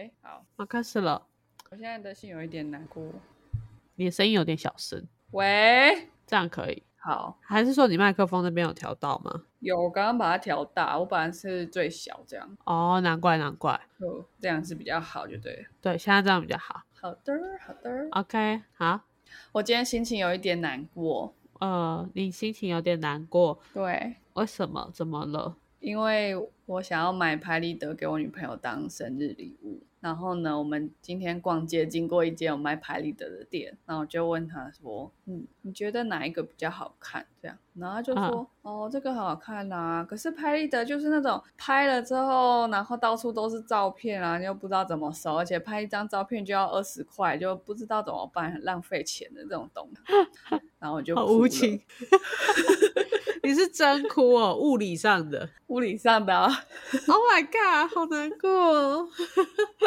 哎，好，我开始了。我现在的心有一点难过。你的声音有点小声，喂，这样可以？好，还是说你麦克风那边有调到吗？有，我刚刚把它调大，我本来是最小这样，哦，难怪难怪。哦，这样是比较好，就对了。对，现在这样比较好。好的，好的。OK，好。我今天心情有一点难过，呃，你心情有点难过，对，为什么？怎么了？因为我想要买拍立得给我女朋友当生日礼物。然后呢，我们今天逛街经过一间有卖拍立得的店，然后我就问他说：“嗯，你觉得哪一个比较好看？”这样，然后他就说：“哦，这个很好看呐、可是拍立得就是那种拍了之后，然后到处都是照片啊，又不知道怎么收，而且拍一张照片就要二十块，就不知道怎么办，很浪费钱的这种东西。”然后我就无情。你是真哭哦，物理上的。物理上的、啊。Oh my god，好难过哦。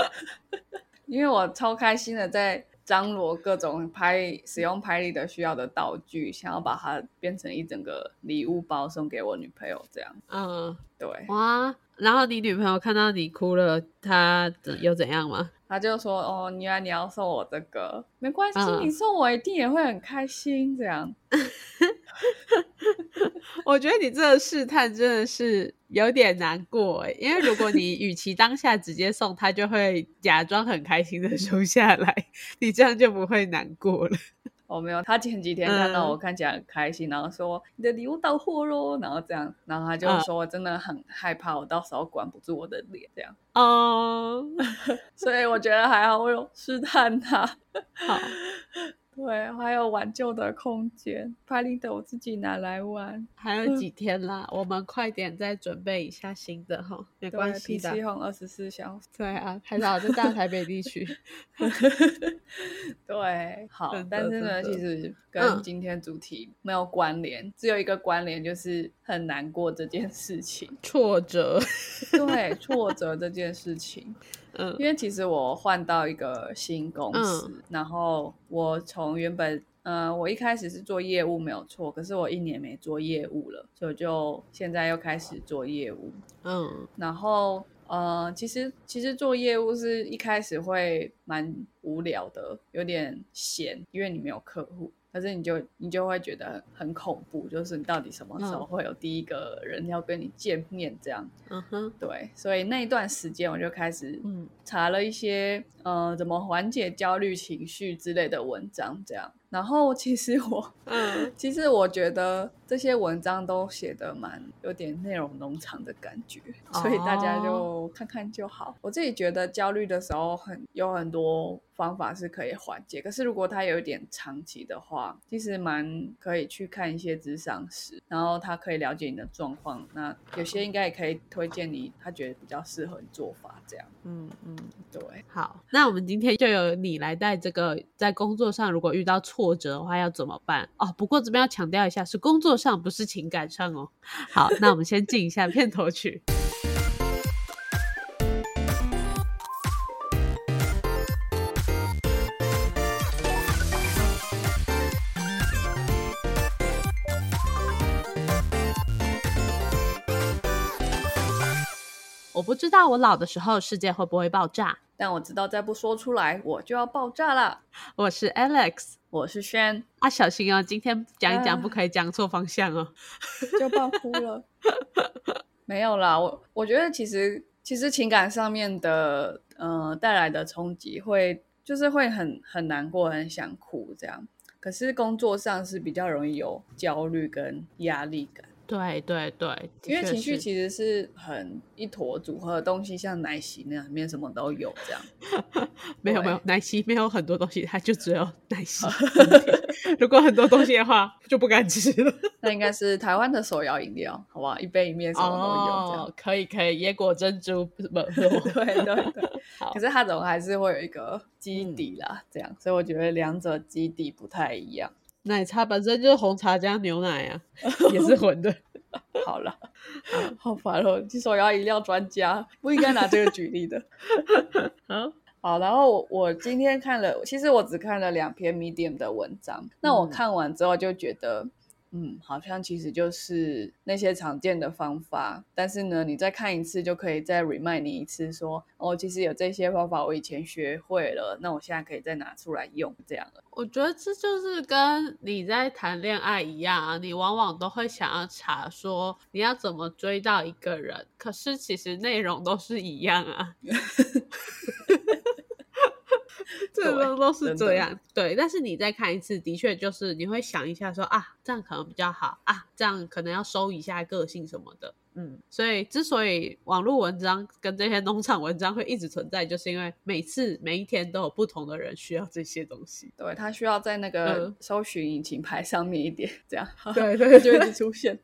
因为我超开心的在张罗各种拍使用拍立得需要的道具，想要把它变成一整个礼物包送给我女朋友，这样嗯，对。哇，然后你女朋友看到你哭了，她怎有怎样吗？他就说：“哦，原来你要送我这个，没关系，嗯你送我一定也会很开心。”这样，我觉得你这个试探真的是有点难过哎，因为如果你 与其当下直接送，他就会假装很开心的收下来，你这样就不会难过了。哦，没有，他前几天看到嗯。我看起来很开心，然后说你的礼物到货喽，然后这样，然后他就嗯。说我真的很害怕，我到时候管不住我的脸，这样，哦、所以我觉得还好，我有试探他。好，对，还有挽救的空间。拍立得我自己拿来玩，还有几天啦，我们快点再准备一下新的哈，没对关系的。，PC Home 二十四小时。对啊，还好在大台北地区。对，好但是呢，其实嗯跟今天主题没有关联，只有一个关联，就是很难过这件事情。挫折，对，挫折这件事情，嗯因为其实我换到一个新公司，然后我从原本。呃，我一开始是做业务没有错，可是我一年没做业务了，所以我就现在又开始做业务。嗯然后呃，其实其实做业务是一开始会蛮无聊的，有点闲，因为你没有客户。可是你就你就会觉得很很恐怖，就是你到底什么时候嗯会有第一个人要跟你见面这样？嗯哼，对，所以那一段时间我就开始嗯查了一些呃怎么缓解焦虑情绪之类的文章，这样。然后其实我 嗯其实我觉得这些文章都写的蛮有点内容农场的感觉，所以大家就看看就好。我自己觉得焦虑的时候很有很多方法是可以缓解，可是如果它有一点长期的话，其实蛮可以去看一些智商师，然后他可以了解你的状况。那有些应该也可以推荐你，他觉得比较适合你做法这样。嗯嗯。对，好，那我们今天就由你来带这个，在工作上如果遇到挫折的话要怎么办哦？不过这边要强调一下，是工作上，不是情感上哦。好，那我们先进一下片头曲。我不知道我老的时候世界会不会爆炸。但我知道再不说出来，我就要爆炸了。我是 Alex 我是轩，啊，小心哦，今天讲一讲啊不可以讲错方向哦。就爆哭了。没有啦，我我觉得其实其实情感上面的呃带来的冲击会就是会很很难过，很想哭这样。可是工作上是比较容易有焦虑跟压力感，对对对，因为情绪其实是很一坨组合的东西，像奶昔那样，里面什么都有这样。对没有没有奶昔没有很多东西，它就只有奶 昔。如果很多东西的话，就不敢吃了。那应该是台湾的手摇饮料，好不好，一杯一面什么都有这样。哦，可以可以，椰果珍珠不是不对对对，好可是它总还是会有一个基底啦，这样，所以我觉得两者基底不太一样。奶茶本身就是红茶加牛奶啊，也是 混的。好了，好烦哦！手摇饮料专家不应该拿这个举例的。好，好，然后我我今天看了，其实我只看了两篇 Medium 的文章。那我嗯看完之后就觉得，嗯，好像其实就是那些常见的方法，但是呢，你再看一次就可以再 remind 你一次，说哦，其实有这些方法我以前学会了，那我现在可以再拿出来用，这样了。我觉得这就是跟你在谈恋爱一样啊，你往往都会想要查说你要怎么追到一个人，可是其实内容都是一样啊。这都都是这样，对。但是你再看一次，的确就是你会想一下，说啊，这样可能比较好啊，这样可能要收一下个性什么的。嗯，所以之所以网络文章跟这些农场文章会一直存在，就是因为每次每一天都有不同的人需要这些东西。对，他需要在那个搜寻引擎排上面一点，这样 对对就一直出现，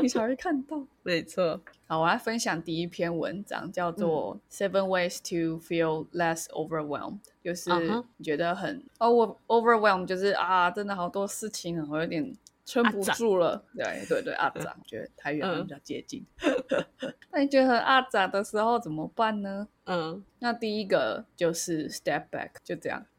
你才会看到。没错。好，我来分享第一篇文章，叫做《Seven Ways to Feel Less Overwhelmed》，就是你觉得很 over overwhelmed，就是啊，真的好多事情，我有点。撑不住了，对对对，阿杂，觉得太远了，比较接近。那你觉得很阿杂的时候怎么办呢？嗯，那第一个就是 step back，就这样。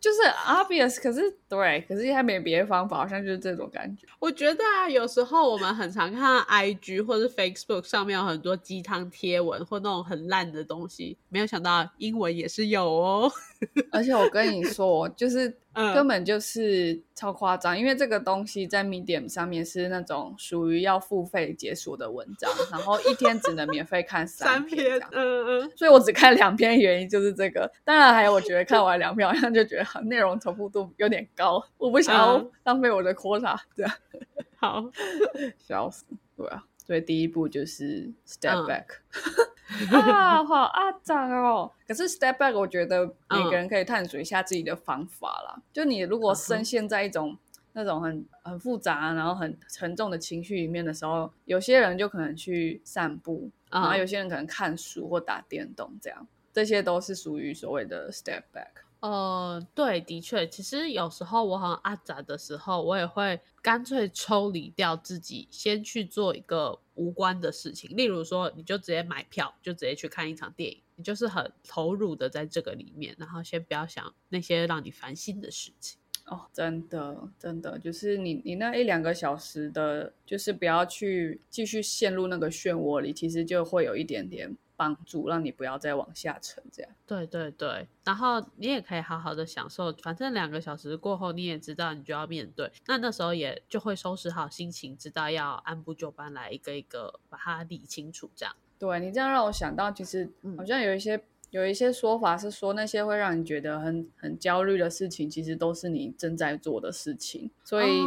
就是 obvious，可是对，可是还没别的方法，好像就是这种感觉。我觉得啊，有时候我们很常看 IG 或者 Facebook 上面有很多鸡汤贴文或那种很烂的东西，没有想到英文也是有哦。而且我跟你说，就是。根本就是超夸张，因为这个东西在 Medium 上面是那种属于要付费解锁的文章，然后一天只能免费看三篇，嗯嗯，所以我只看两篇，原因就是这个。当然还有，我觉得看完两篇好像就觉得内容重复度有点高，我不想要浪费我的 quota，这样好 笑死，对啊。所以第一步就是 step back，啊，好啊，长哦。可是 step back，我觉得每个人可以探索一下自己的方法啦。就你如果深陷在一种那种很很复杂，然后很沉重的情绪里面的时候，有些人就可能去散步，然后有些人可能看书或打电动，这样这些都是属于所谓的 step back。呃，对，的确，其实有时候我很阿杂的时候，我也会干脆抽离掉自己，先去做一个无关的事情。例如说，你就直接买票，就直接去看一场电影，你就是很投入的在这个里面，然后先不要想那些让你烦心的事情。哦，真的，真的，就是你你那一两个小时的，就是不要去继续陷入那个漩涡里，其实就会有一点点。帮助让你不要再往下沉，这样。对对对，然后你也可以好好的享受，反正两个小时过后，你也知道你就要面对，那那时候也就会收拾好心情，知道要按部就班来一个一个把它理清楚，这样。对你这样让我想到，其实好像有一些有一些说法是说，那些会让你觉得很很焦虑的事情，其实都是你正在做的事情，所以。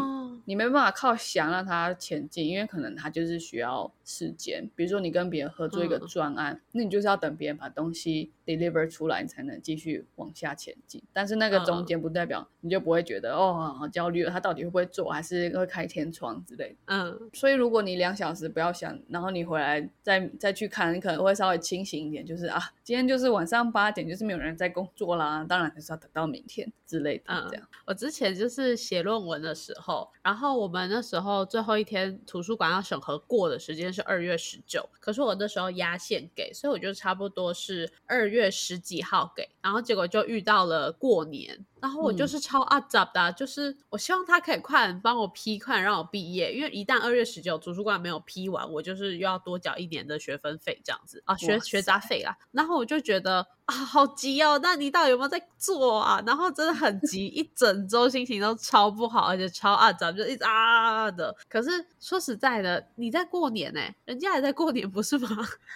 你没办法靠想让它前进，因为可能它就是需要时间。比如说你跟别人合作一个专案，那你就是要等别人把东西 deliver 出来，你才能继续往下前进。但是那个中间不代表你就不会觉得哦好焦虑了，他到底会不会做，还是会开天窗之类。嗯，所以如果你两小时不要想，然后你回来再再去看，你可能会稍微清醒一点，就是啊，今天就是晚上八点，就是没有人在工作啦，当然就是要等到明天之类的。这样，我之前就是写论文的时候，然后我们那时候最后一天图书馆要审核过的时间是二月十九，可是我那时候压线给，所以我就差不多是二月月十几号给，然后结果就遇到了过年。然后我就是超阿杂的，就是我希望他可以快点帮我批，快点让我毕业，因为一旦二月十九图书馆没有批完，我就是又要多缴一年的学分费这样子啊，学学杂费啦。然后我就觉得啊，好急哦，那你到底有没有在做啊？然后真的很急，一整周心情都超不好，而且超阿杂，就一直啊的。可是说实在的，你在过年呢，人家也在过年，不是吗？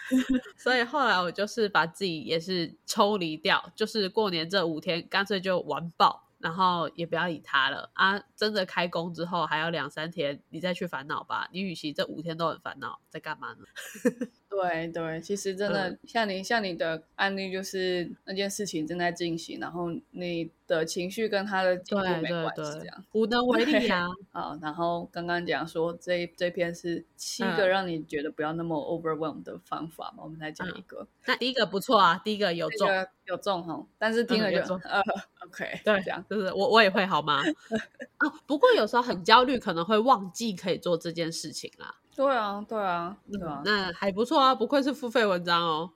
所以后来我就是把自己也是抽离掉，就是过年这五天，干脆就完。爆，然后也不要理他了啊！真的开工之后还有两三天，你再去烦恼吧。你与其这五天都很烦恼，在干嘛呢？对对，其实真的像你像你的案例，就是那件事情正在进行，然后你的情绪跟他的进度没关系，这样无能为力啊。啊，然后刚刚讲说这这篇是七个让你觉得不要那么 overwhelm 的方法嘛，我们再讲一个。那第一个不错啊，第一个有中有中红，但是听了就呃 OK，对，这样就是我我也会好吗？啊，不过有时候很焦虑，可能会忘记可以做这件事情啦。对啊，对啊，对啊，那还不错啊，不愧是付费文章哦。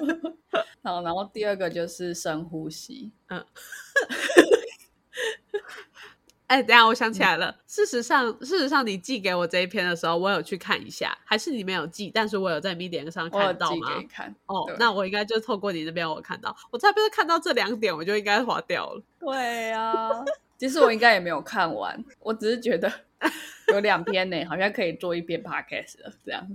好，然后第二个就是深呼吸。嗯，哎，等下我想起来了。事实上，事实上，你寄给我这一篇的时候，我有去看一下，还是你没有寄，但是我有在 Medium 上看到吗？看哦，那我应该就透过你那边我看到，我差不多看到这两点，我就应该划掉了。对呀，其实我应该也没有看完，我只是觉得。有两篇呢，好像可以做一篇 podcast 了。这样，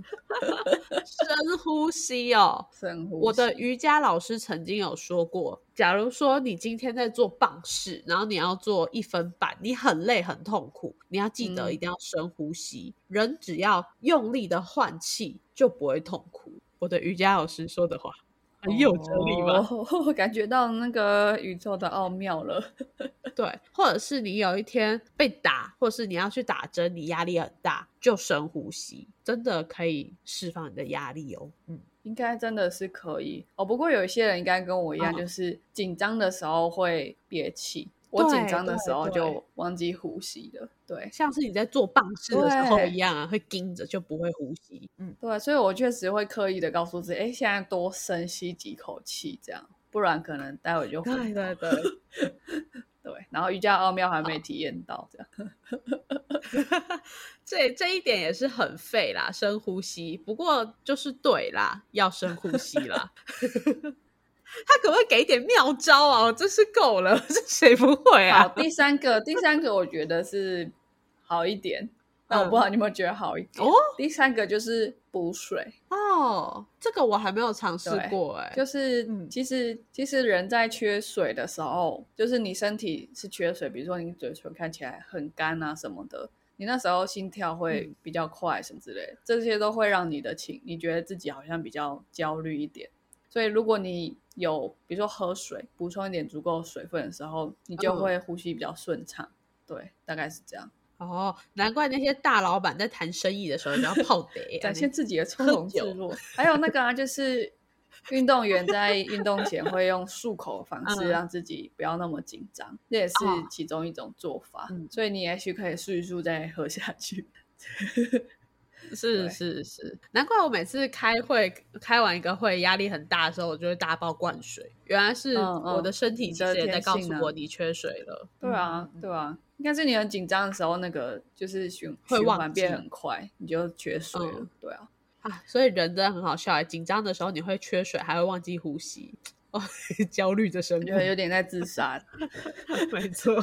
深呼吸哦，深呼吸。我的瑜伽老师曾经有说过，假如说你今天在做棒式，然后你要做一分半，你很累很痛苦，你要记得一定要深呼吸。人只要用力的换气，就不会痛苦。我的瑜伽老师说的话。很有哲理吗？我感觉到那个宇宙的奥妙了。对，或者是你有一天被打，或者是你要去打针，你压力很大，就深呼吸，真的可以释放你的压力哦。嗯，应该真的是可以哦。不过有一些人应该跟我一样，就是紧张的时候会憋气。我紧张的时候就忘记呼吸了，对，像是你在做棒式的时候一样啊，会盯着就不会呼吸。嗯，对，所以我确实会刻意的告诉自己，哎，现在多深吸几口气，这样，不然可能待会就对对对 对。然后瑜伽奥妙还没体验到，这样，这这一点也是很废啦，深呼吸。不过就是对啦，要深呼吸啦。他可不可以给一点妙招啊？我真是够了，这谁不会啊？好，第三个，第三个我觉得是好一点，那我不知道你有没有觉得好一点哦。第三个就是补水哦，这个我还没有尝试过哎。就是其实其实人在缺水的时候，就是你身体是缺水，比如说你嘴唇看起来很干啊什么的，你那时候心跳会比较快什么之类，这些都会让你的情，你觉得自己好像比较焦虑一点。所以如果你有比如说喝水，补充一点足够水分的时候，你就会呼吸比较顺畅。对，大概是这样。哦，难怪那些大老板在谈生意的时候要泡得，展现自己的从容自若。还有那个啊，就是运动员在运动前会用漱口的方式让自己不要那么紧张，这也是其中一种做法。所以你也许可以漱一漱再喝下去。是是是，难怪我每次开会开完一个会压力很大的时候，我就会大爆灌水。原来是我的身体其实也在告诉我你缺水了。对啊，对啊，应该是你很紧张的时候，那个就是循循环变很快，你就缺水了。对啊，啊，所以人真的很好笑哎，紧张的时候你会缺水，还会忘记呼吸，哦，焦虑的生活，有点在自杀。没错。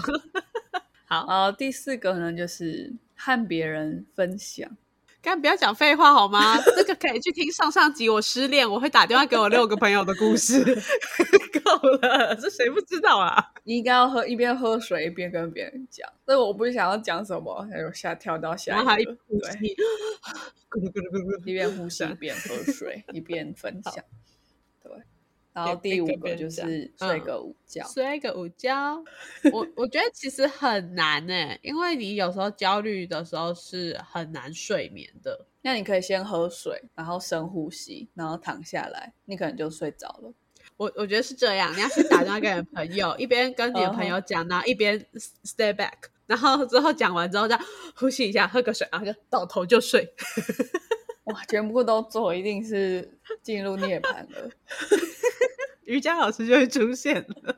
好，然后第四个呢，就是和别人分享。刚不要讲废话好吗？这个可以去听上上集，我失恋，我会打电话给我六个朋友的故事。够了，这谁不知道啊？你应该要喝一边喝水一边跟别人讲。所以我不是想要讲什么，还有下跳到下一个，对，一边呼吸 一边喝水一边分享。然后第五个就是睡个午觉，睡个午觉。我我觉得其实很难呢，因为你有时候焦虑的时候是很难睡眠的。那你可以先喝水，然后深呼吸，然后躺下来，你可能就睡着了。我我觉得是这样，你要先打电话给你朋友，一边跟你的朋友讲，然后一边 stay back，然后之后讲完之后再呼吸一下，喝个水，然后就倒头就睡。哇，全部都做，一定是进入涅槃了。瑜伽老师就会出现了，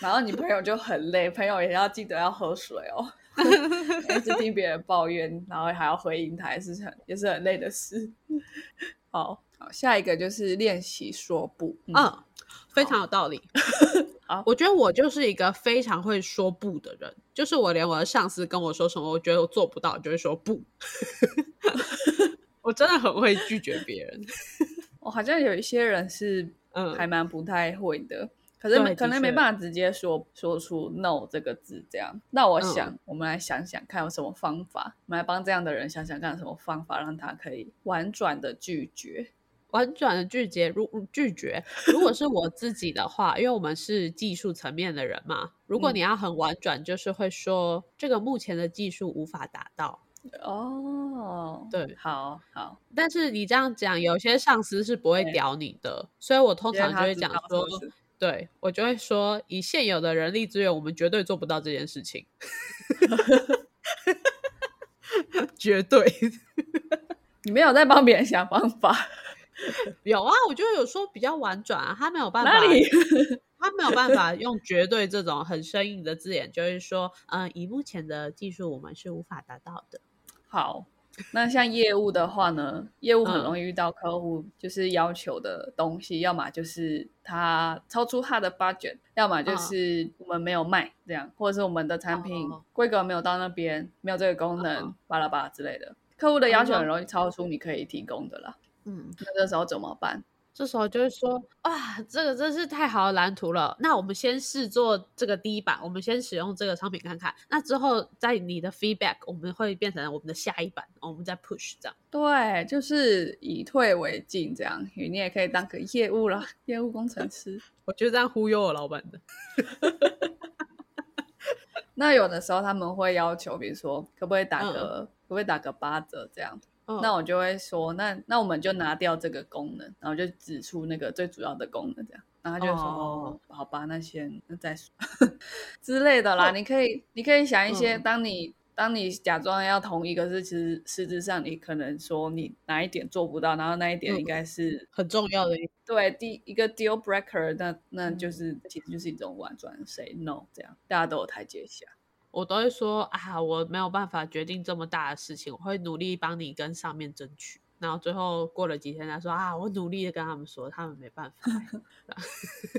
然后你朋友就很累，朋友也要记得要喝水哦，一直听别人抱怨，然后还要回应他，也是很也是很累的事。好好，下一个就是练习说不，嗯，非常有道理。好，我觉得我就是一个非常会说不的人，就是我连我的上司跟我说什么，我觉得我做不到，就会说不。我真的很会拒绝别人。我好像有一些人是。嗯，还蛮不太会的，可是可能没办法直接说说出 “no” 这个字，这样。那我想，我们来想想看，有什么方法？我们来帮这样的人想想看有，什么方法让他可以婉转的拒绝？婉转的拒绝，如拒绝。如果是我自己的话，因为我们是技术层面的人嘛，如果你要很婉转，就是会说这个目前的技术无法达到。哦，对，好好，但是你这样讲，有些上司是不会屌你的，所以我通常就会讲说，对我就会说，以现有的人力资源，我们绝对做不到这件事情，绝对。你没有在帮别人想方法，有啊，我觉得有时候比较婉转啊，他没有办法？他没有办法用绝对这种很生硬的字眼，就是说，嗯、以目前的技术，我们是无法达到的。好，那像业务的话呢，业务很嗯。容易遇到客户就是要求的东西，要么就是他超出他的 budget，要么就嗯。是我们没有卖这样，或者是我们的产品哦。规格没有到那边，没有这个功能嗯，巴拉巴拉之类的。客户的要求嗯。很容易超出你可以提供的啦，嗯，那这时候怎么办？这时候就会说，哇，这个真是太好的蓝图了。那我们先试做这个第一版，我们先使用这个商品看看。那之后，在你的 feedback，我们会变成我们的下一版，我们再 push 这样。对，就是以退为进这样，你也可以当个业务了，业务工程师。我觉得这样忽悠我老板的。那有的时候他们会要求，比如说可不可以打嗯个、可不可以打个八折这样，嗯。那我就会说，那那我们就拿掉这个功能，然后就指出那个最主要的功能这样，然后他就会说，哦哦，好吧，那先那再说。之类的啦。哦你可以你可以想一些，嗯。当你当你假装要同意，可是其实实质上你可能说你哪一点做不到，然后那一点嗯。应该是很重要的一对第一个 deal breaker，那那嗯。就是、其实就是一种婉转 say no，这样。大家都有台阶下。我都会说啊，我没有办法决定这么大的事情，我会努力帮你跟上面争取。然后最后过了几天，他说啊，我努力的跟他们说，他们没办法。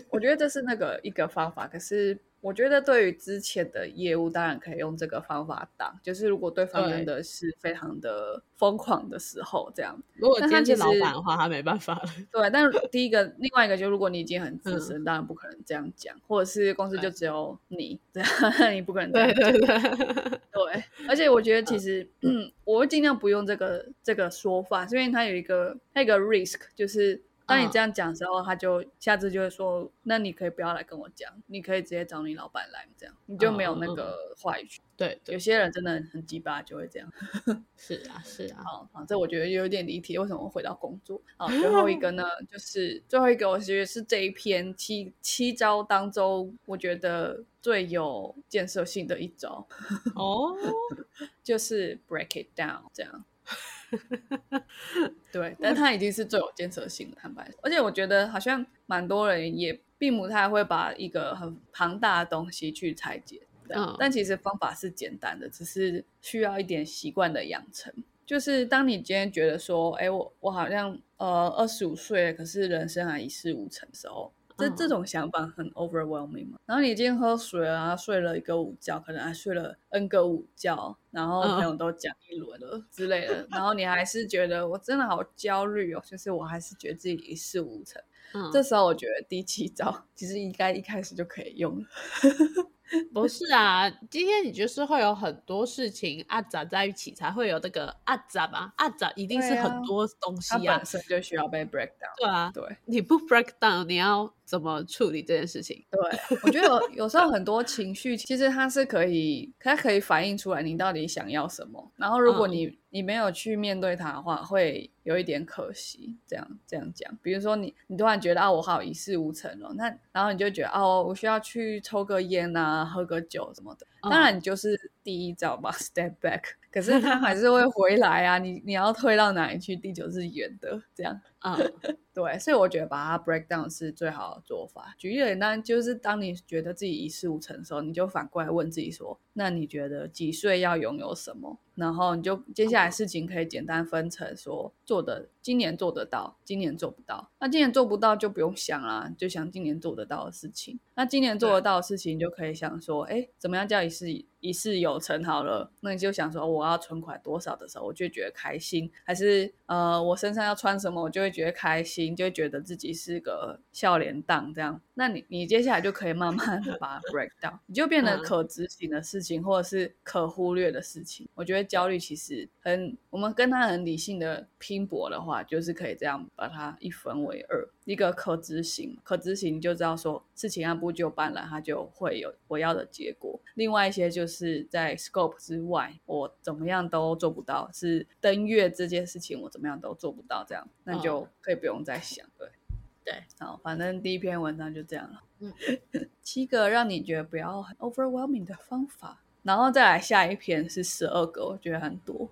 我觉得这是那个一个方法，可是我觉得对于之前的业务，当然可以用这个方法挡，就是如果对方真的是非常的疯狂的时候，这样如果今天是老板的话，他没办法了。对。但第一个，另外一个就如果你已经很资深，当然不可能这样讲，或者是公司就只有你 这样，你不可能这样对讲。对对，对，而且我觉得其实，嗯，我会尽量不用这个这个说法，是因为它有一个那个 risk，就是当你嗯这样讲的时候，他就下次就会说，那你可以不要来跟我讲，你可以直接找你老板来，这样你就没有那个话语权。对对有些人真的很鸡巴，就会这样。是啊是啊，好，好，这我觉得有点离题，为什么会回到工作？好，最后一个呢，就是最后一个，我觉得是这一篇七七招当中，我觉得最有建设性的一招。哦，就是 break it down 这样。对，但它已经是最有建设性的，坦白说。而且我觉得好像蛮多人也并不太会把一个很庞大的东西去拆解，嗯但其实方法是简单的，只是需要一点习惯的养成。就是当你今天觉得说，哎，我我好像呃二十五岁了，可是人生还一事无成的时候，这嗯这种想法很 overwhelming 嘛。然后你今天喝水啊，睡了一个午觉，可能还睡了 N 个午觉，然后嗯朋友都讲一轮了之类的，然后你还是觉得我真的好焦虑哦，就是我还是觉得自己一事无成。嗯，这时候我觉得第七招其实应该一开始就可以用了。不是啊，今天你就是会有很多事情啊杂在一起，才会有这个啊杂嘛，啊杂一定是很多东西它啊本，身就需要被 break down。对啊，对你不 break down，你要怎么处理这件事情？对，我觉得有有时候很多情绪其实它是可以，它可以反映出来你到底想要什么。然后如果嗯你、你没有去面对它的话，会有一点可惜。这样这样讲，比如说你你突然觉得啊，我好一事无成哦，那然后你就觉得哦，我需要去抽个烟啊，喝个酒什么的。嗯当然，你就是第一招吧，step back。可是他还是会回来啊，你你要退到哪里去？地球是圆的，这样。啊，对，所以我觉得把它 break down 是最好的做法。举例简单，就是当你觉得自己一事无成的时候，你就反过来问自己说：那你觉得几岁要拥有什么？然后你就接下来事情可以简单分成说做的，今年做得到，今年做不到。那今年做不到就不用想啦，就想今年做得到的事情。那今年做得到的事情，就可以想说：哎，怎么样叫一事一事有成？好了，那你就想说我要存款多少的时候，我就觉得开心，还是呃我身上要穿什么，我就会觉得开心，就会觉得自己是个笑脸党这样。那你你接下来就可以慢慢的把它 break down，你就变得嗯可执行的事情，或者是可忽略的事情。我觉得焦虑其实很，我们跟他很理性的拼搏的话，就是可以这样把它一分为二。一个可执行，可执行就知道说事情按部就班了，它就会有我要的结果。另外一些就是在 scope 之外，我怎么样都做不到，是登月这件事情我怎么样都做不到，这样那就可以不用再想。对对，好，反正第一篇文章就这样了。嗯，七个让你觉得不要很 overwhelming 的方法，然后再来下一篇是十二个，我觉得很多。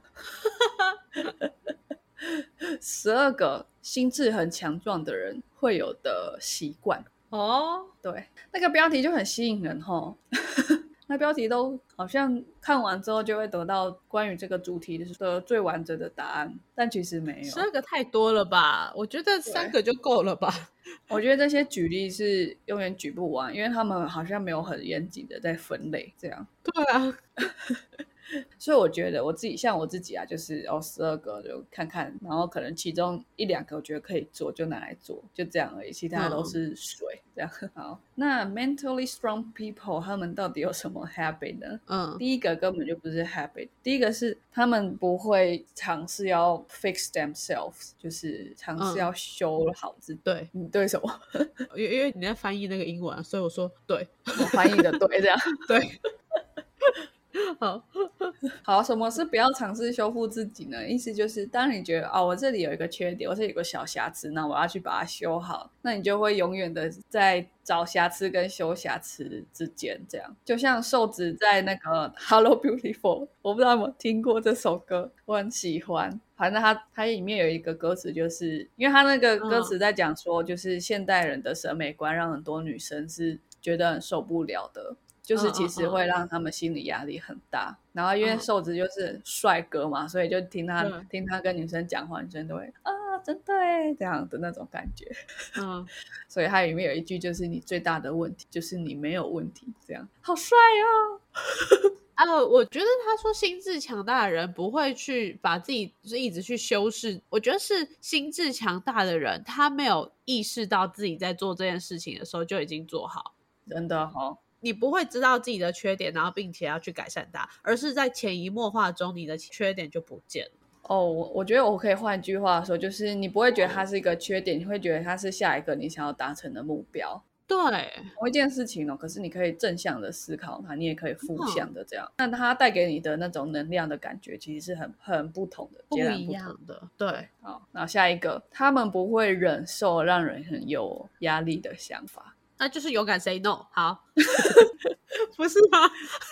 十二个心智很强壮的人会有的习惯。哦，对，那个标题就很吸引人吼。那标题都好像看完之后就会得到关于这个主题的最完整的答案，但其实没有。十二个太多了吧？我觉得三个就够了吧。我觉得这些举例是永远举不完，因为他们好像没有很严谨的在分类，这样。对啊。所以我觉得我自己像我自己啊，就是哦十二个就看看，然后可能其中一两个我觉得可以做，就拿来做，就这样而已，其他都是水这样。好，那 mentally strong people 他们到底有什么 habit 呢？嗯，第一个根本就不是 habit，第一个是他们不会尝试要 fix themselves，就是尝试要修好自己。对，你对什么？因因为你在翻译那个英文，所以我说对，我翻译的对，这样 对。好 好，什么是不要尝试修复自己呢？意思就是，当你觉得哦，我这里有一个缺点，我这里有个小瑕疵，那我要去把它修好，那你就会永远的在找瑕疵跟修瑕疵之间，这样。就像瘦子在那个《Hello Beautiful》，我不知道有没有听过这首歌，我很喜欢。反正它它里面有一个歌词，就是因为它那个歌词在讲说，就是现代人的审美观让很多女生是觉得很受不了的。就是其实会让他们心理压力很大，然后因为瘦子就是帅哥嘛，所以就听他听他跟女生讲话，女生都会啊，真对这样的那种感觉。嗯，所以他里面有一句就是你最大的问题就是你没有问题，这样好帅哦。啊，我觉得他说心智强大的人不会去把自己就是一直去修饰，我觉得是心智强大的人，他没有意识到自己在做这件事情的时候就已经做好，真的哈。你不会知道自己的缺点，然后并且要去改善它，而是在潜移默化中，你的缺点就不见了。哦，我我觉得我可以换一句话说，就是你不会觉得它是一个缺点，你会觉得它是下一个你想要达成的目标。对，同一件事情哦，可是你可以正向的思考它，你也可以负向的这样。那它带给你的那种能量的感觉，其实是很很不同的，不一样的。对，好，那下一个，他们不会忍受让人很有压力的想法。那就是勇敢 say no，好，不是吗？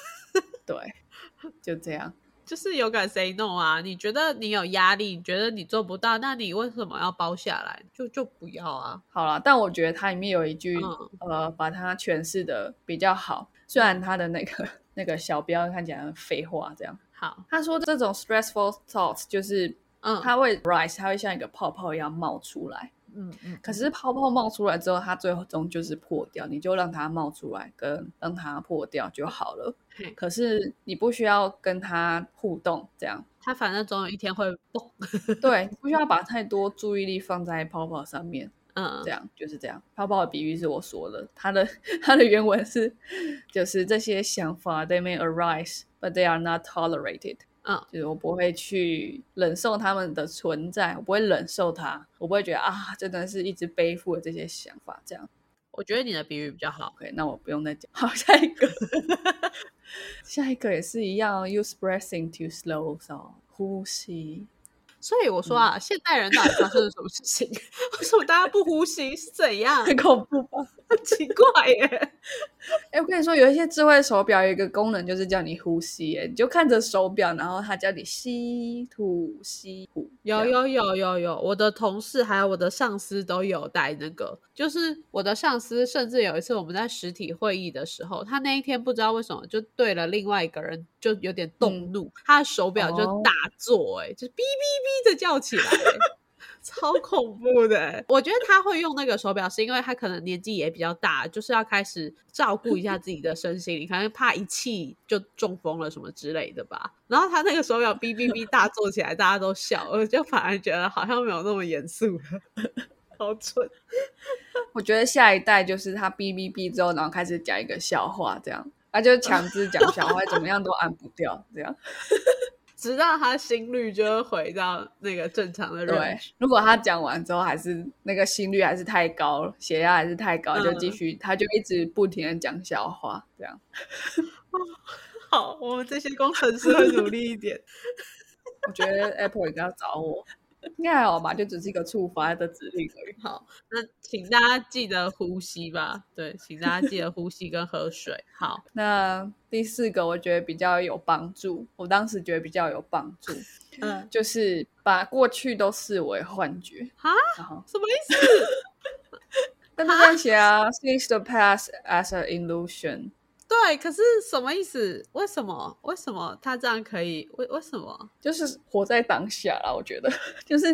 对，就这样，就是勇敢 say no 啊！你觉得你有压力，你觉得你做不到，那你为什么要包下来？就就不要啊！好了，但我觉得它里面有一句，呃，把它诠释的比较好。虽然它的那个那个小标看起来很废话，这样。好，他说这种 stressful thoughts 就是，嗯，它会 rise，它会像一个泡泡一样冒出来。嗯嗯，可是泡泡冒出来之后，它最终就是破掉，你就让它冒出来，跟让它破掉就好了。可是你不需要跟它互动，这样它反正总有一天会爆。对，不需要把太多注意力放在泡泡上面。嗯，这样就是这样。泡泡的比喻是我说的，它的它的原文是，就是这些想法，they may arise, but they are not tolerated. 嗯，就是我不会去忍受他们的存在，我不会忍受他，我不会觉得啊，真的是一直背负了这些想法。这样，我觉得你的比喻比较好。OK，那我不用再讲。好，下一个，下一个也是一样，use breathing to slow down，呼吸。所以我说啊，现代人到底发生了什么事情？为什么大家不呼吸？是怎样？很恐怖吧？很奇怪耶！哎，我跟你说，有一些智慧手表有一个功能，就是叫你呼吸。耶，你就看着手表，然后它叫你吸吐吸吐。有有有有有，我的同事还有我的上司都有带那个。就是我的上司，甚至有一次我们在实体会议的时候，他那一天不知道为什么就对了另外一个人就有点动怒，他的手表就打坐，哎，就哔哔哔的叫起来。超恐怖的！我觉得他会用那个手表，是因为他可能年纪也比较大，就是要开始照顾一下自己的身心，你可能怕一气就中风了什么之类的吧。然后他那个手表哔哔哔大做起来，大家都笑，我就反而觉得好像没有那么严肃了，好蠢。我觉得下一代就是他哔哔哔之后，然后开始讲一个笑话，这样他就强制讲笑话，怎么样都按不掉，这样。直到他心率就会回到那个正常的。对，如果他讲完之后还是那个心率还是太高，血压还是太高，就继续，他就一直不停的讲笑话，这样。好，我们这些工程师会努力一点。我觉得 Apple 一定要找我。应该还好吧，就只是一个触发的指令而已。好，那请大家记得呼吸吧。对，请大家记得呼吸跟喝水。好，那第四个我觉得比较有帮助，我当时觉得比较有帮助，嗯，就是把过去都视为幻觉。啊，什么意思？但是在写啊，sees the past as an illusion。对，可是什么意思？为什么？为什么他这样可以？为为什么？就是活在当下啦，我觉得 就是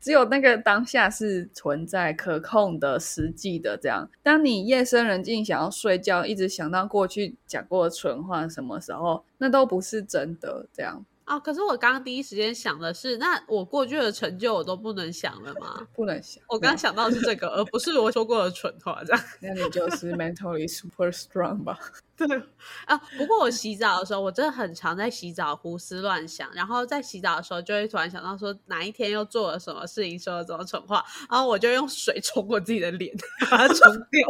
只有那个当下是存在、可控的、实际的。这样，当你夜深人静想要睡觉，一直想到过去讲过的蠢话，什么时候那都不是真的。这样啊，可是我刚刚第一时间想的是，那我过去的成就我都不能想了吗？不能想。我刚刚想到的是这个，而不是我说过的蠢话。这样，那你就是 mentally super strong 吧？对啊，不过我洗澡的时候，我真的很常在洗澡胡思乱想，然后在洗澡的时候就会突然想到说哪一天又做了什么事情，说了什么蠢话，然后我就用水冲我自己的脸，把它冲掉，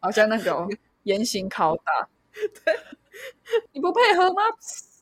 好像那个严刑拷打。对，你不配合吗？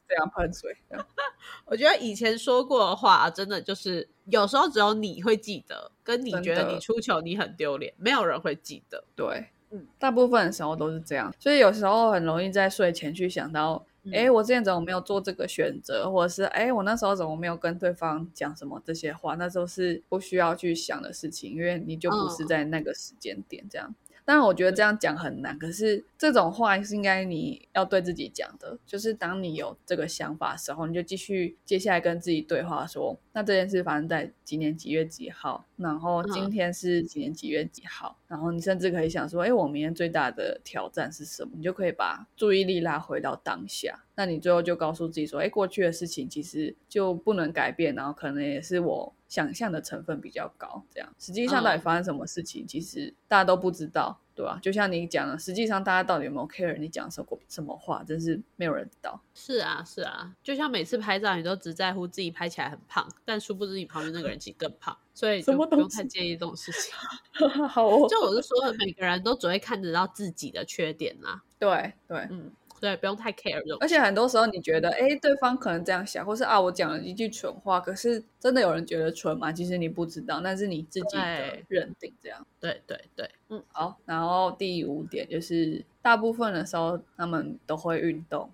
这样喷水。我觉得以前说过的话，真的就是有时候只有你会记得，跟你觉得你出糗你很丢脸，没有人会记得。对。嗯，大部分的时候都是这样，所以有时候很容易在睡前去想到，哎，我之前怎么没有做这个选择，或者是哎，我那时候怎么没有跟对方讲什么这些话，那都是不需要去想的事情，因为你就不是在那个时间点这样。但，我觉得这样讲很难。可是这种话是应该你要对自己讲的，就是当你有这个想法的时候，你就继续接下来跟自己对话，说那这件事发生在几年几月几号，然后今天是几年几月几号，然后你甚至可以想说，哎，我明天最大的挑战是什么？你就可以把注意力拉回到当下。那你最后就告诉自己说，哎，过去的事情其实就不能改变，然后可能也是我。想象的成分比较高，这样实际上到底发生什么事情，其实大家都不知道，对吧？就像你讲的，实际上大家到底有没有 care 你讲什么什么话，真是没有人知道。是啊，是啊，就像每次拍照，你都只在乎自己拍起来很胖，但殊不知你旁边那个人其实更胖，所以就不用太介意这种事情。好，就我是说，每个人都只会看得到自己的缺点啊。对 对，嗯。对，不用太 care 这种。而且很多时候，你觉得，哎，对方可能这样想，或是啊，我讲了一句蠢话，可是真的有人觉得蠢吗？其实你不知道，那是你自己的认定。这样，对对对，嗯，好。然后第五点就是，大部分的时候他们都会运动。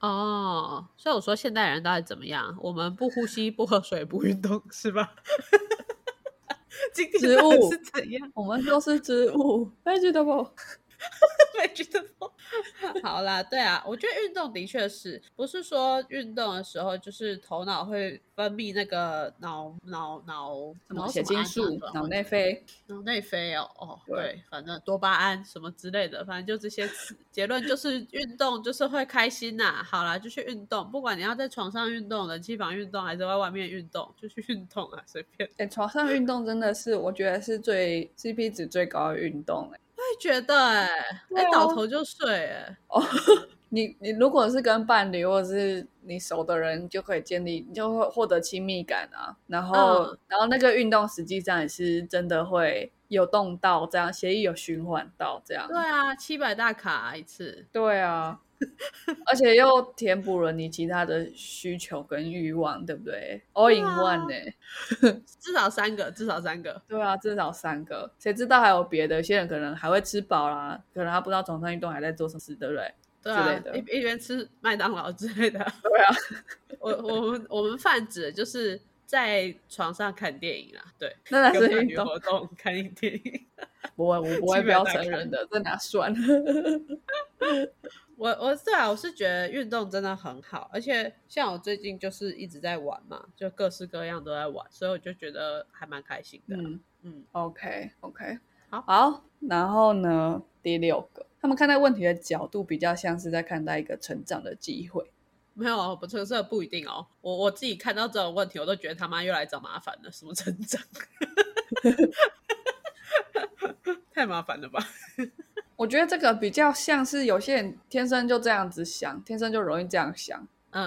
哦，所以我说现代人到底怎么样？我们不呼吸、不喝水、不运动，是吧？植物是怎样？我们都是植物，vegetable。没觉得不 好啦，对啊，我觉得运动的确是不是说运动的时候就是头脑会分泌那个脑脑脑脑血清素、脑内啡、脑内啡哦哦，对，反正多巴胺什么之类的，反正就这些词。结论就是运动就是会开心呐。好啦，就去运动，不管你要在床上运动、冷气房运动，还是在外面运动，就去运动啊，随便。哎，床上运动真的是我觉得是最 CP 值最高的运动哎。觉得，哎，哎，倒头就睡，哎，哦，你你如果是跟伴侣或者是你熟的人，就可以建立，你就会获得亲密感啊。然后，然后那个运动实际上也是真的会有动到，这样协议有循环到这样。对啊，七百大卡一次。对啊。而且又填补了你其他的需求跟欲望，对不对？All in one 呢？至少三个，至少三个。对啊，至少三个。谁知道还有别的？有些人可能还会吃饱啦，可能他不知道床上运动还在做什么事，对不对？对啊，一一边吃麦当劳之类的。对啊，我我们我们泛指就是在床上看电影啊。对，那是运动活动，看电影。不会，我不会标成人的，这哪算？我我是啊，我是觉得运动真的很好，而且像我最近就是一直在玩嘛，就各式各样都在玩，所以我就觉得还蛮开心的。嗯嗯，OK OK，好好，然后呢，第六个，他们看待问题的角度比较像是在看待一个成长的机会。没有啊，不成色不一定哦。我我自己看到这种问题，我都觉得他妈又来找麻烦了，什么成长？太麻烦了吧？我觉得这个比较像是有些人天生就这样子想，天生就容易这样想，对，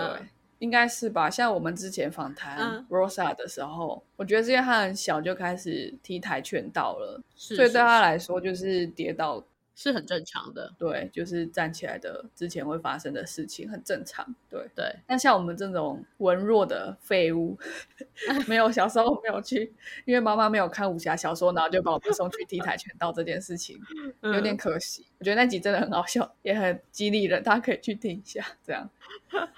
应该是吧？像我们之前访谈 Rosa 的时候，我觉得是因为他很小就开始踢跆拳道了，所以对他来说就是跌倒是很正常的。对，就是站起来的之前会发生的事情，很正常。对，对，那像我们这种文弱的废物，没有小时候没有去，因为妈妈没有看武侠小说，然后就把我们送去踢跆拳道这件事情，有点嗯可惜。我觉得那集真的很好笑，也很激励人，大家可以去听一下。这样，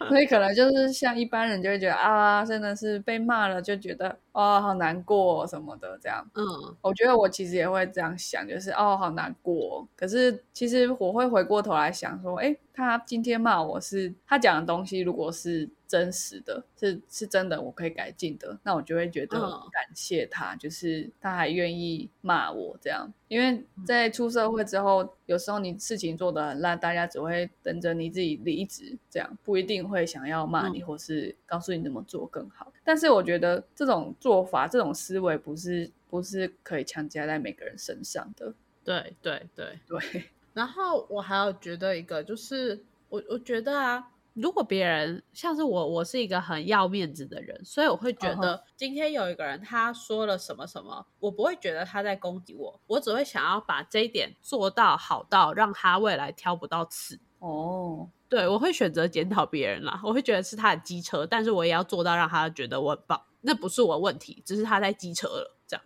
所以可能就是像一般人就会觉得啊，真的是被骂了，就觉得哦好难过什么的这样。嗯我觉得我其实也会这样想，就是哦，好难过哦。可是其实我会回过头来想说，哎，他今天骂我是他讲的东西，如果是真实的，是是真的，我可以改进的，那我就会觉得嗯感谢他，就是他还愿意骂我这样。因为在出社会之后，有时候你事情做得很烂，大家只会等着你自己离职，这样不一定会想要骂你，或是告诉你怎么做更好。但是我觉得这种做法、这种思维不是不是可以强加在每个人身上的。对对对。对，然后我还有觉得一个，就是我我觉得啊，如果别人像是我，我是一个很要面子的人，所以我会觉嗯得今天有一个人他说了什么什么，我不会觉得他在攻击我，我只会想要把这一点做到好到让他未来挑不到刺。哦，对，我会选择检讨别人啦，我会觉得是他的机车，但是我也要做到让他觉得我很棒。那不是我问题，只是他在机车了，这样。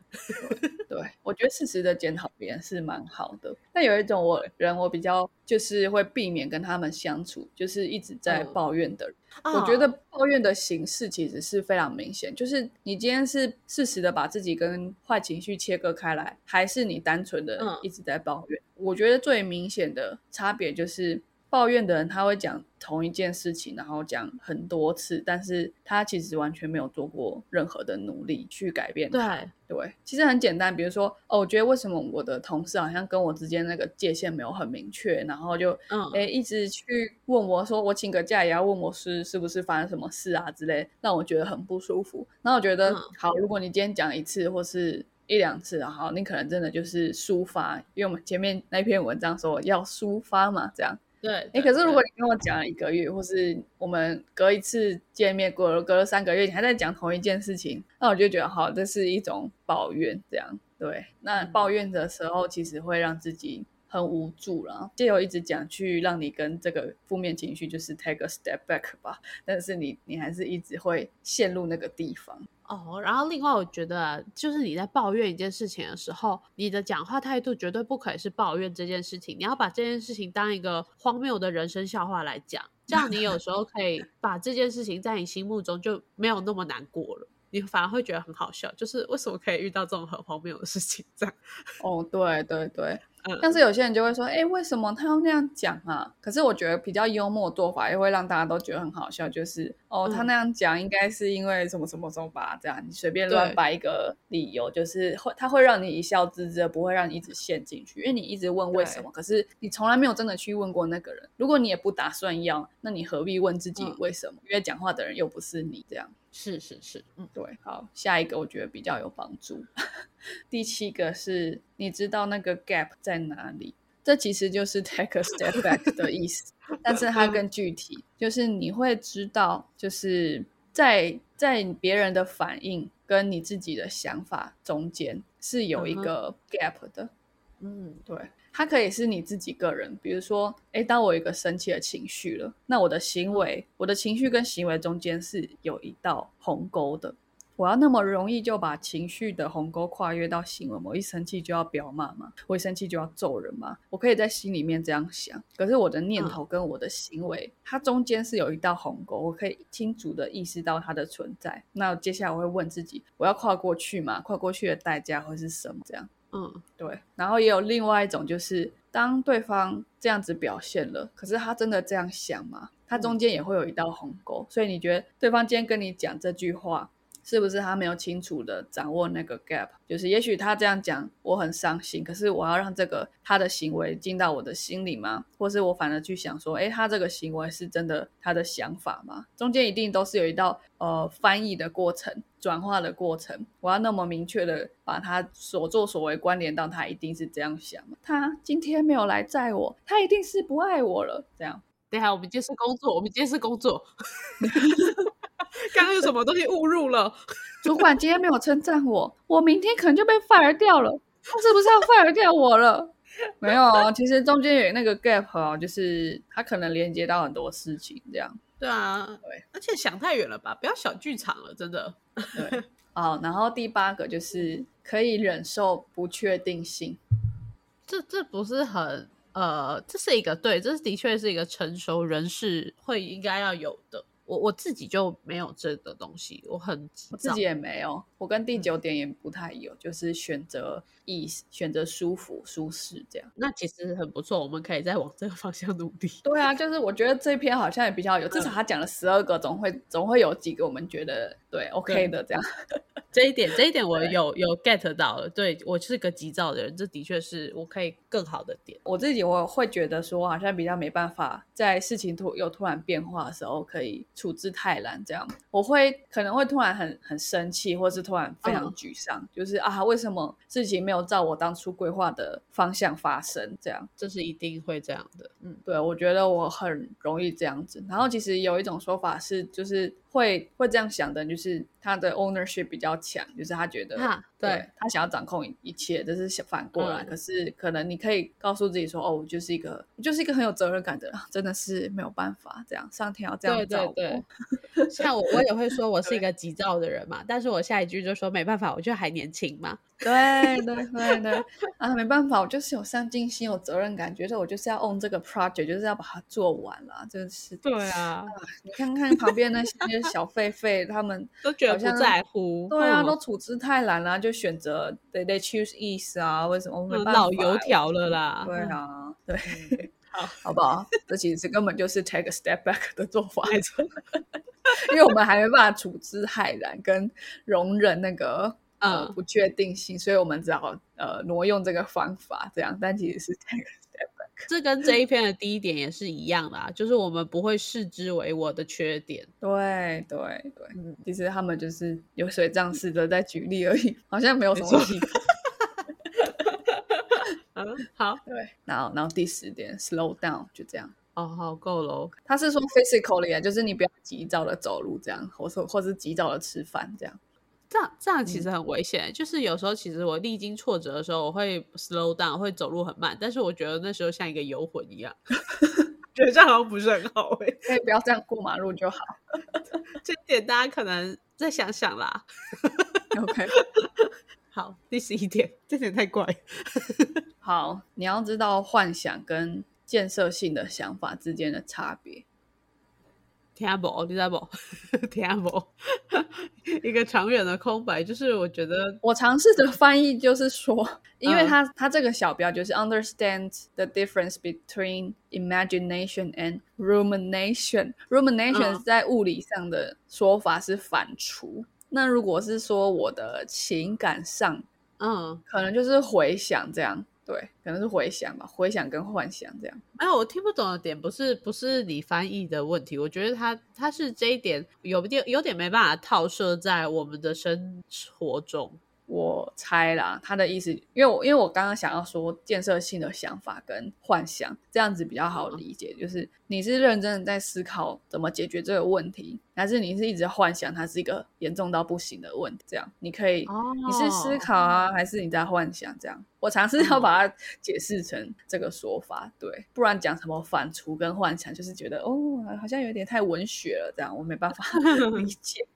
对，我觉得适时的检讨别人是蛮好的。但有一种我人，我比较就是会避免跟他们相处，就是一直在嗯抱怨的人。我觉得哦抱怨的形式其实是非常明显，就是你今天是适时的把自己跟坏情绪切割开来，还是你单纯的嗯一直在抱怨？我觉得最明显的差别就是。抱怨的人他会讲同一件事情，然后讲很多次，但是他其实完全没有做过任何的努力去改变它。对对，其实很简单，比如说，哦，我觉得为什么我的同事好像跟我之间那个界限没有很明确，然后就嗯诶一直去问我说，我请个假也要问我是是不是发生什么事啊之类，让我觉得很不舒服。那我觉得，嗯好，如果你今天讲一次或是一两次，然后，你可能真的就是抒发，因为我们前面那篇文章说要抒发嘛，这样。对，哎，对可是如果你跟我讲了一个月，或是我们隔一次见面，过了隔了三个月，你还在讲同一件事情，那我就觉得好，这是一种抱怨，这样对。那嗯抱怨的时候，其实会让自己很无助了。借由一直讲去让你跟这个负面情绪就是 take a step back 吧，但是你你还是一直会陷入那个地方。哦，然后另外我觉得，就是你在抱怨一件事情的时候，你的讲话态度绝对不可以是抱怨这件事情，你要把这件事情当一个荒谬的人生笑话来讲，这样你有时候可以把这件事情在你心目中就没有那么难过了。你反而会觉得很好笑，就是为什么可以遇到这种很荒谬的事情？这样，哦，对对对，嗯但是有些人就会说，哎，为什么他要那样讲啊？可是我觉得比较幽默的做法，也会让大家都觉得很好笑，就是哦，他嗯那样讲应该是因为什么什么什么吧？这样你随便乱对掰一个理由，就是会他会让你一笑置之，不会让你一直陷进去，因为你一直问为什么，可是你从来没有真的去问过那个人。如果你也不打算要，那你何必问自己嗯为什么？因为讲话的人又不是你，这样。是是是，嗯，对，好，下一个我觉得比较有帮助。第七个是你知道那个 gap 在哪里？这其实就是 take a step back 的意思，但是它更具体，就是你会知道，就是在在别人的反应跟你自己的想法中间是有一个 gap 的。嗯对，它可以是你自己个人，比如说，诶，当我有一个生气的情绪了，那我的行为，我的情绪跟行为中间是有一道鸿沟的。我要那么容易就把情绪的鸿沟跨越到行为，我一生气就要表骂吗？我一生气就要揍人吗？我可以在心里面这样想，可是我的念头跟我的行为，它中间是有一道鸿沟，我可以清楚的意识到它的存在。那接下来我会问自己，我要跨过去吗？跨过去的代价会是什么？这样。嗯对，然后也有另外一种，就是当对方这样子表现了，可是他真的这样想吗？他中间也会有一道鸿沟，所以你觉得对方今天跟你讲这句话，是不是他没有清楚的掌握那个 gap？就是也许他这样讲，我很伤心，可是我要让这个他的行为进到我的心里吗？或是我反而去想说，诶，他这个行为是真的他的想法吗？中间一定都是有一道呃翻译的过程、转化的过程。我要那么明确的把他所作所为关联到他一定是这样想，他今天没有来载我，他一定是不爱我了，这样。等下我们今天是工作，我们今天是工作，刚刚有什么东西误入了？主管今天没有称赞我，我明天可能就被 fire 掉了，他是不是要 fire 掉我了？没有哦，其实中间有那个 gap 哦，就是它可能连接到很多事情，这样。对啊，对，而且想太远了吧？不要小剧场了，真的。对，哦，然后第八个就是可以忍受不确定性。这这不是很呃，这是一个对，这是的确是一个成熟人士会应该要有的。我我自己就没有这个东西，我很我自己也没有，我跟第九点也不太有，就是选择意选择舒服舒适这样。那其实很不错，我们可以再往这个方向努力。对啊，就是我觉得这篇好像也比较有，至少他讲了十二个，总会总会有几个我们觉得对 OK 的这样。这一点，这一点我有有 get 到了。对我是个急躁的人，这的确是我可以更好的点。我自己我会觉得说，好像比较没办法在事情突有突然变化的时候，可以处之泰然。这样，我会可能会突然很很生气，或是突然非常沮丧，就是啊，为什么事情没有照我当初规划的方向发生？这样，这是一定会这样的。嗯，对，我觉得我很容易这样子。然后其实有一种说法是，就是会会这样想的，就是他的 ownership 比较强，就是他觉得，对他想要掌控一切，这是反过来。可是可能你可以告诉自己说，哦，我就是一个，我就是一个很有责任感的人，真的是没有办法这样，上天要这样照顾。像我，我也会说我是一个急躁的人嘛，但是我下一句就说没办法，我就还年轻嘛。对对对对啊，没办法，我就是有上进心、有责任感，觉得我就是要 own 这个 project，就是要把它做完了，真是。对啊，你看看旁边那些小狒狒，他们都觉得不在乎。对啊，都处之泰然啦，就选择 they they choose ease 啊？为什么？老油条了啦。对啊，对，好，好不好？这其实根本就是 take a step back 的做法，因为我们还没办法处之泰然，跟容忍那个。呃，不确定性，所以我们只好呃挪用这个方法，这样。但其实是 take a step 这跟这一篇的第一点也是一样的，就是我们不会视之为我的缺点。对对对，嗯，其实他们就是有水账式的在举例而已，好像没有什么意义。嗯，好，对，然后然后第十点，slow down，就这样。哦，好，够了。他是说 physically 啊，就是你不要急躁的走路这样，或者或是急躁的吃饭这样。这样这样其实很危险，就是有时候其实我历经挫折的时候，我会 slow down，会走路很慢，但是我觉得那时候像一个游魂一样，觉得这样好像不是很好哎，可以不要这样过马路就好。这点大家可能再想想啦。OK，好，第十一点，这点太怪。好，你要知道幻想跟建设性的想法之间的差别。听不，你知不？听不，一个长远的空白，就是我觉得我尝试的翻译就是说，因为它它这个小标就是 understand the difference between imagination and rumination。rumination 在物理上的说法是反刍，那如果是说我的情感上，嗯，可能就是回想这样。对，可能是回想吧，回想跟幻想这样。没有，我听不懂的点不是不是你翻译的问题，我觉得他他是这一点有点有点没办法套设在我们的生活中。我猜啦，他的意思，因为我因为我刚刚想要说建设性的想法跟幻想这样子比较好理解，就是你是认真的在思考怎么解决这个问题，还是你是一直幻想它是一个严重到不行的问题？这样你可以，你是思考啊，还是你在幻想？这样我尝试要把它解释成这个说法，对，不然讲什么反刍跟幻想，就是觉得哦，好像有点太文学了，这样我没办法 理解。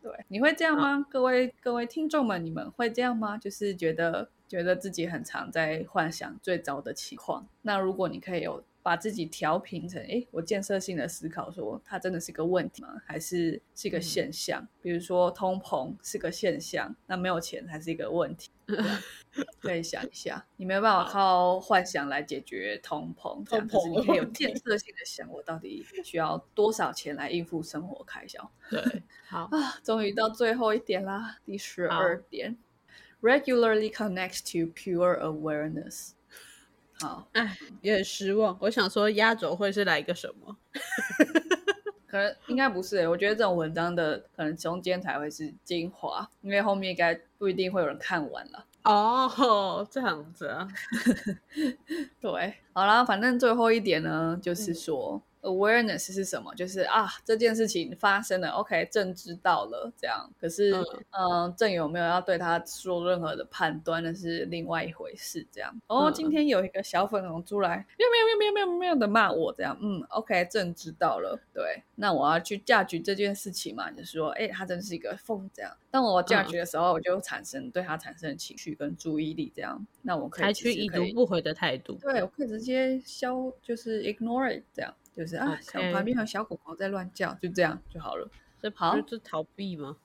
对，你会这样吗？各位各位听众们，你们会这样吗？就是觉得觉得自己很常在幻想最糟的情况。那如果你可以有。把自己调平成，哎，我建设性的思考，说它真的是个问题吗？还是是一个现象？比如说通膨是个现象，那没有钱才是一个问题。可以想一下，你没有办法靠幻想来解决通膨，通膨你可以有建设性的想，我到底需要多少钱来应付生活开销？对，好啊，终于到最后一点啦，第十二点，regularly connects to pure awareness。好，哎，也很失望。我想说，压轴会是来一个什么？可能应该不是。我觉得这种文章的可能中间才会是精华，因为后面应该不一定会有人看完了。哦，这样子啊。对，好啦，反正最后一点呢，就是说。Awareness 是什么？就是啊，这件事情发生了，OK，朕知道了这样。可是，嗯，朕有没有要对他说任何的判断，那是另外一回事。这样，哦，今天有一个小粉红出来，没有没有没有没有没有没有的骂我，这样，嗯，OK，朕知道了。对，那我要去嫁娶这件事情嘛，就是说，哎，他真是一个疯，这样。当我嫁娶的时候，我就产生对他产生情绪跟注意力，这样，那我可以采取已读不回的态度。对，我可以直接消，就是 ignore it，这样，就是啊，旁边有小狗狗在乱叫，就这样就好了。是跑是逃避吗？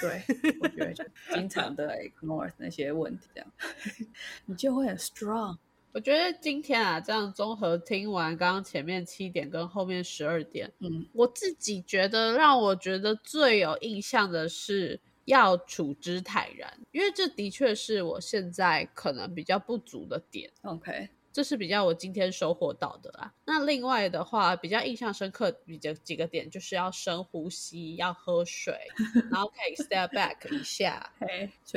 对，我觉得就经常的 ignore 那些问题，这样 你就会很 strong。我觉得今天啊，这样综合听完刚刚前面七点跟后面十二点，嗯，我自己觉得让我觉得最有印象的是。要处之泰然，因为这的确是我现在可能比较不足的点。OK，这是比较我今天收获到的啦。那另外的话，比较印象深刻比较几个点，就是要深呼吸，要喝水，然后可以 step back 一下，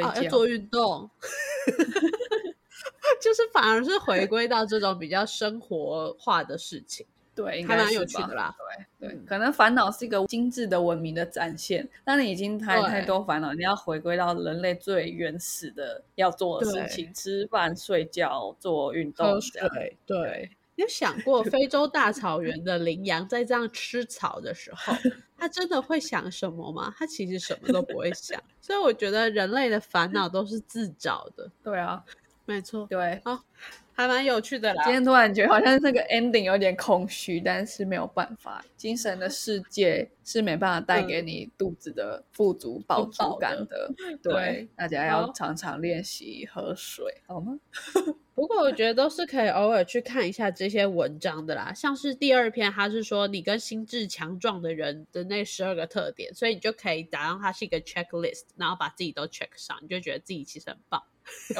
啊，要做运动，就是反而是回归到这种比较生活化的事情。对，还蛮有趣的啦。对对，可能烦恼是一个精致的文明的展现。当你已经太太多烦恼，你要回归到人类最原始的要做的事情：吃饭、睡觉、做运动。对对，你有想过非洲大草原的羚羊在这样吃草的时候，它真的会想什么吗？它其实什么都不会想。所以我觉得人类的烦恼都是自找的。对啊，没错。对，好。还蛮有趣的啦。今天突然觉得好像那个 ending 有点空虚，但是没有办法，精神的世界是没办法带给你肚子的富足饱足感的。对，大家要常常练习喝水，好吗？不过我觉得都是可以偶尔去看一下这些文章的啦。像是第二篇，他是说你跟心智强壮的人的那十二个特点，所以你就可以打上它是一个 checklist，然后把自己都 check 上，你就觉得自己其实很棒。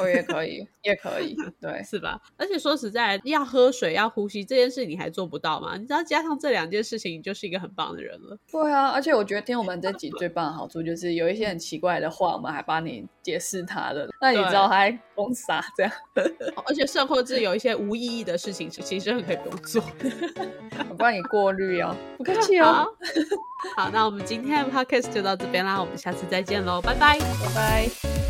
我 也可以，也可以，对，是吧？而且说实在，要喝水、要呼吸这件事，你还做不到吗？你只要加上这两件事情，你就是一个很棒的人了。对啊，而且我觉得听我们这集最棒的好处就是，有一些很奇怪的话，我们还帮你解释它的。那你知道还封杀这样？而且甚或是有一些无意义的事情，其实很可以不用做。我帮你过滤哦，不客气哦。好，那我们今天的 podcast 就到这边啦，我们下次再见喽，拜拜，拜拜。